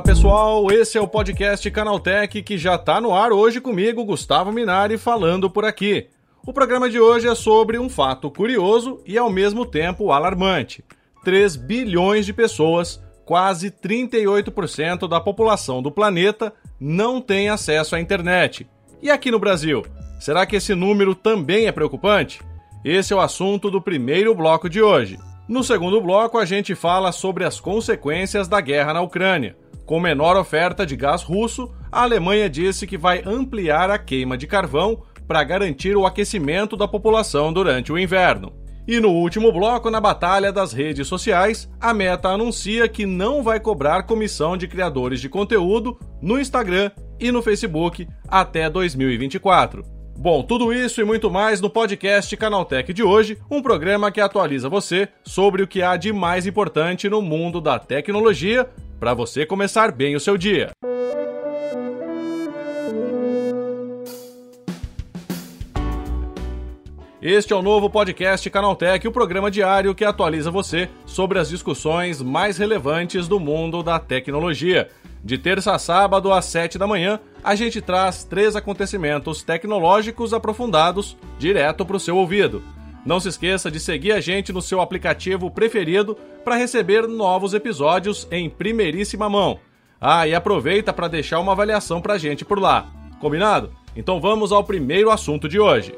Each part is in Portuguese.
Fala pessoal, esse é o podcast Canaltech que já está no ar hoje comigo, Gustavo Minari, falando por aqui. O programa de hoje é sobre um fato curioso e ao mesmo tempo alarmante. 3 bilhões de pessoas, quase 38% da população do planeta, não tem acesso à internet. E aqui no Brasil, será que esse número também é preocupante? Esse é o assunto do primeiro bloco de hoje. No segundo bloco, a gente fala sobre as consequências da guerra na Ucrânia. Com menor oferta de gás russo, a Alemanha disse que vai ampliar a queima de carvão para garantir o aquecimento da população durante o inverno. E no último bloco, na batalha das redes sociais, a Meta anuncia que não vai cobrar comissão de criadores de conteúdo no Instagram e no Facebook até 2024. Bom, tudo isso e muito mais no podcast Canaltech de hoje, um programa que atualiza você sobre o que há de mais importante no mundo da tecnologia para você começar bem o seu dia. Este é o novo podcast Canaltech, o programa diário que atualiza você sobre as discussões mais relevantes do mundo da tecnologia. De terça a sábado, às 7 da manhã, a gente traz três acontecimentos tecnológicos aprofundados direto para o seu ouvido. Não se esqueça de seguir a gente no seu aplicativo preferido para receber novos episódios em primeiríssima mão. Ah, e aproveita para deixar uma avaliação para a gente por lá. Combinado? Então vamos ao primeiro assunto de hoje.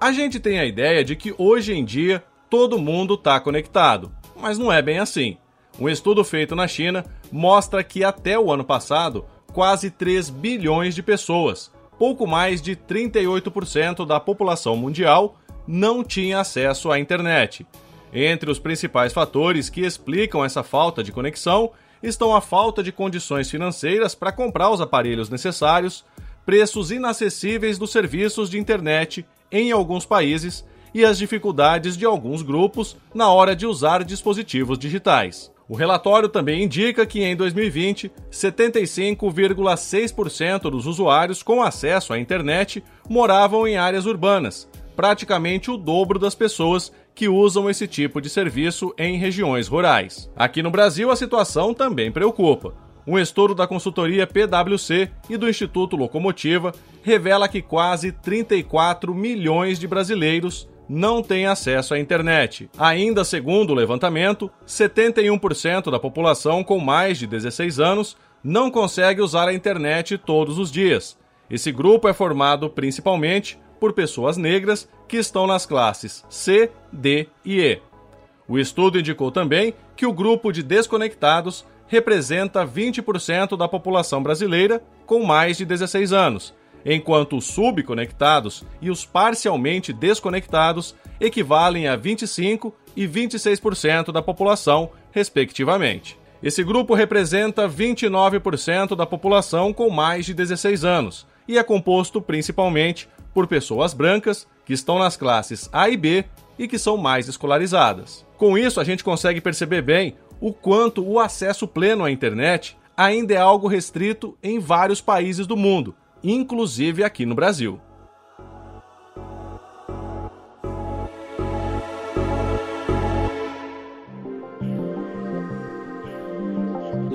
A gente tem a ideia de que hoje em dia todo mundo está conectado, mas não é bem assim. Um estudo feito na China mostra que até o ano passado, quase 3 bilhões de pessoas, pouco mais de 38% da população mundial, não tinha acesso à internet. Entre os principais fatores que explicam essa falta de conexão estão a falta de condições financeiras para comprar os aparelhos necessários, preços inacessíveis dos serviços de internet em alguns países e as dificuldades de alguns grupos na hora de usar dispositivos digitais. O relatório também indica que em 2020, 75,6% dos usuários com acesso à internet moravam em áreas urbanas, praticamente o dobro das pessoas que usam esse tipo de serviço em regiões rurais. Aqui no Brasil, a situação também preocupa. Um estudo da consultoria PwC e do Instituto Locomotiva revela que quase 34 milhões de brasileiros não têm acesso à internet. Ainda segundo o levantamento, 71% da população com mais de 16 anos não consegue usar a internet todos os dias. Esse grupo é formado principalmente por pessoas negras que estão nas classes C, D e E. O estudo indicou também que o grupo de desconectados representa 20% da população brasileira com mais de 16 anos, enquanto os subconectados e os parcialmente desconectados equivalem a 25% e 26% da população, respectivamente. Esse grupo representa 29% da população com mais de 16 anos e é composto principalmente por pessoas brancas que estão nas classes A e B e que são mais escolarizadas. Com isso, a gente consegue perceber bem o quanto o acesso pleno à internet ainda é algo restrito em vários países do mundo, inclusive aqui no Brasil.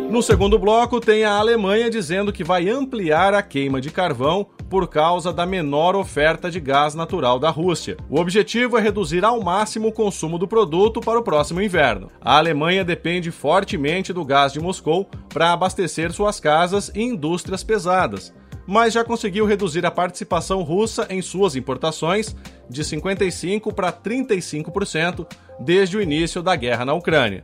No segundo bloco, tem a Alemanha dizendo que vai ampliar a queima de carvão por causa da menor oferta de gás natural da Rússia. O objetivo é reduzir ao máximo o consumo do produto para o próximo inverno. A Alemanha depende fortemente do gás de Moscou para abastecer suas casas e indústrias pesadas mas já conseguiu reduzir a participação russa em suas importações de 55% para 35% desde o início da guerra na Ucrânia.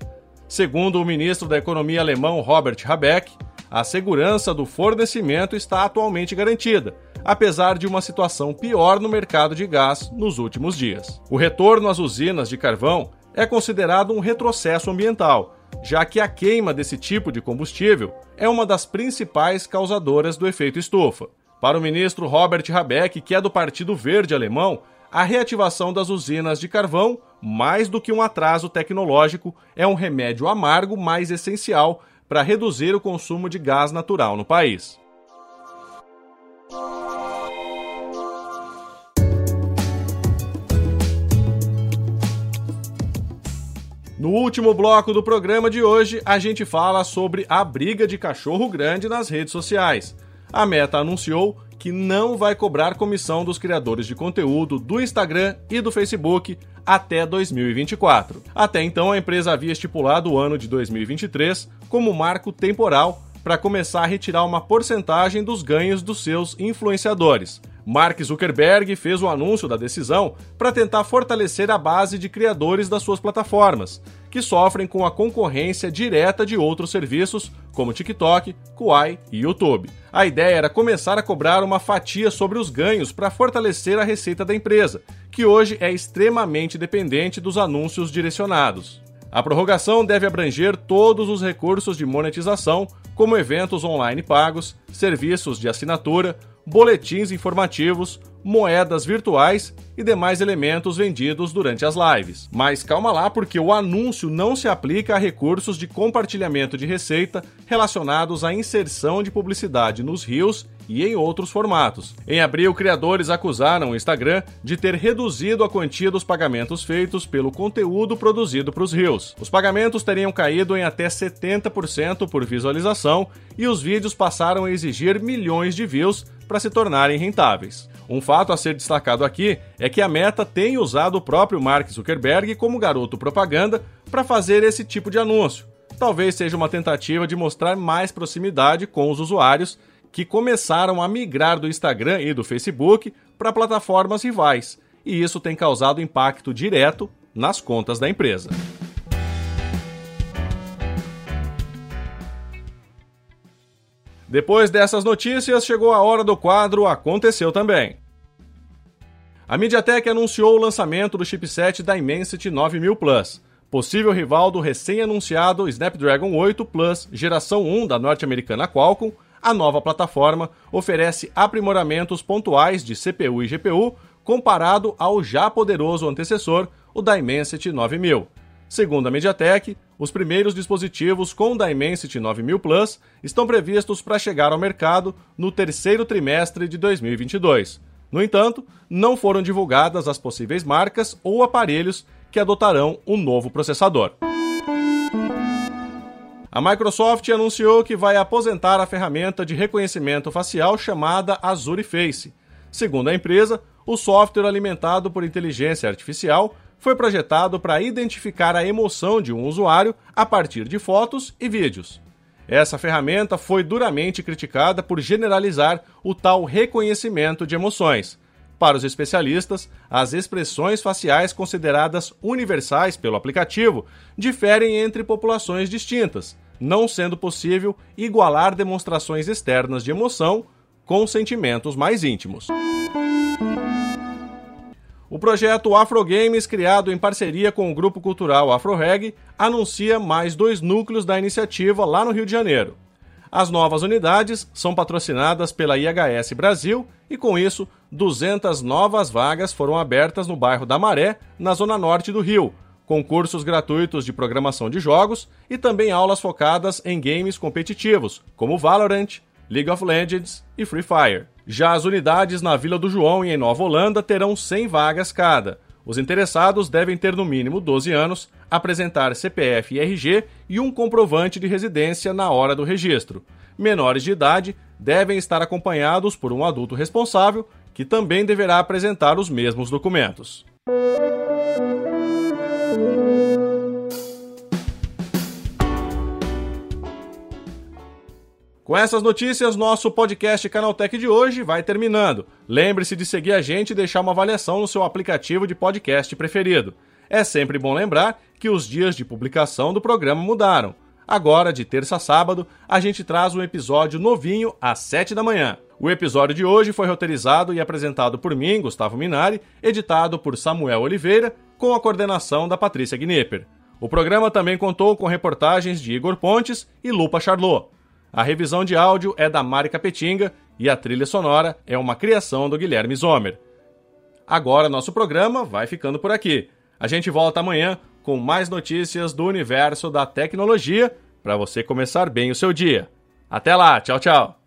Segundo o ministro da Economia alemão Robert Habeck, a segurança do fornecimento está atualmente garantida, apesar de uma situação pior no mercado de gás nos últimos dias. O retorno às usinas de carvão é considerado um retrocesso ambiental, já que a queima desse tipo de combustível é uma das principais causadoras do efeito estufa. Para o ministro Robert Habeck, que é do Partido Verde Alemão, a reativação das usinas de carvão, mais do que um atraso tecnológico, é um remédio amargo mais essencial para reduzir o consumo de gás natural no país. No último bloco do programa de hoje, a gente fala sobre a briga de cachorro grande nas redes sociais. A Meta anunciou que não vai cobrar comissão dos criadores de conteúdo do Instagram e do Facebook até 2024. Até então, a empresa havia estipulado o ano de 2023 como marco temporal para começar a retirar uma porcentagem dos ganhos dos seus influenciadores. Mark Zuckerberg fez o anúncio da decisão para tentar fortalecer a base de criadores das suas plataformas, que sofrem com a concorrência direta de outros serviços como TikTok, Kuai e YouTube. A ideia era começar a cobrar uma fatia sobre os ganhos para fortalecer a receita da empresa, que hoje é extremamente dependente dos anúncios direcionados. A prorrogação deve abranger todos os recursos de monetização, como eventos online pagos, serviços de assinatura, boletins informativos, moedas virtuais e demais elementos vendidos durante as lives. Mas calma lá, porque o anúncio não se aplica a recursos de compartilhamento de receita relacionados à inserção de publicidade nos rios e em outros formatos. Em abril, criadores acusaram o Instagram de ter reduzido a quantia dos pagamentos feitos pelo conteúdo produzido para os rios. Os pagamentos teriam caído em até 70% por visualização e os vídeos passaram a exigir milhões de views para se tornarem rentáveis. Um fato a ser destacado aqui é que a Meta tem usado o próprio Mark Zuckerberg como garoto propaganda para fazer esse tipo de anúncio. Talvez seja uma tentativa de mostrar mais proximidade com os usuários que começaram a migrar do Instagram e do Facebook para plataformas rivais, e isso tem causado impacto direto nas contas da empresa. Depois dessas notícias, chegou a hora do quadro Aconteceu também. A MediaTek anunciou o lançamento do chipset Dimensity 9000 Plus, possível rival do recém-anunciado Snapdragon 8 Plus geração 1 da norte-americana Qualcomm. A nova plataforma oferece aprimoramentos pontuais de CPU e GPU comparado ao já poderoso antecessor, o Dimensity 9000. Segundo a MediaTek, os primeiros dispositivos com Dimensity 9000 Plus estão previstos para chegar ao mercado no terceiro trimestre de 2022. No entanto, não foram divulgadas as possíveis marcas ou aparelhos que adotarão o novo processador. A Microsoft anunciou que vai aposentar a ferramenta de reconhecimento facial chamada Azure Face. Segundo a empresa, o software alimentado por inteligência artificial foi projetado para identificar a emoção de um usuário a partir de fotos e vídeos. Essa ferramenta foi duramente criticada por generalizar o tal reconhecimento de emoções. Para os especialistas, as expressões faciais consideradas universais pelo aplicativo diferem entre populações distintas, não sendo possível igualar demonstrações externas de emoção com sentimentos mais íntimos. Projeto Afro Games, criado em parceria com o grupo cultural AfroReg, anuncia mais dois núcleos da iniciativa lá no Rio de Janeiro. As novas unidades são patrocinadas pela IHS Brasil e, com isso, 200 novas vagas foram abertas no bairro da Maré, na zona norte do Rio, com cursos gratuitos de programação de jogos e também aulas focadas em games competitivos, como Valorant, League of Legends e Free Fire. Já as unidades na Vila do João e em Nova Holanda terão 100 vagas cada. Os interessados devem ter no mínimo 12 anos, apresentar CPF e RG e um comprovante de residência na hora do registro. Menores de idade devem estar acompanhados por um adulto responsável, que também deverá apresentar os mesmos documentos. Com essas notícias, nosso podcast Canaltech de hoje vai terminando. Lembre-se de seguir a gente e deixar uma avaliação no seu aplicativo de podcast preferido. É sempre bom lembrar que os dias de publicação do programa mudaram. Agora, de terça a sábado, a gente traz um episódio novinho às 7 da manhã. O episódio de hoje foi roteirizado e apresentado por mim, Gustavo Minari, editado por Samuel Oliveira, com a coordenação da Patrícia Gnipper. O programa também contou com reportagens de Igor Pontes e Lupa Charlot. A revisão de áudio é da Mari Capetinga e a trilha sonora é uma criação do Guilherme Zomer. Agora nosso programa vai ficando por aqui. A gente volta amanhã com mais notícias do universo da tecnologia para você começar bem o seu dia. Até lá, tchau, tchau.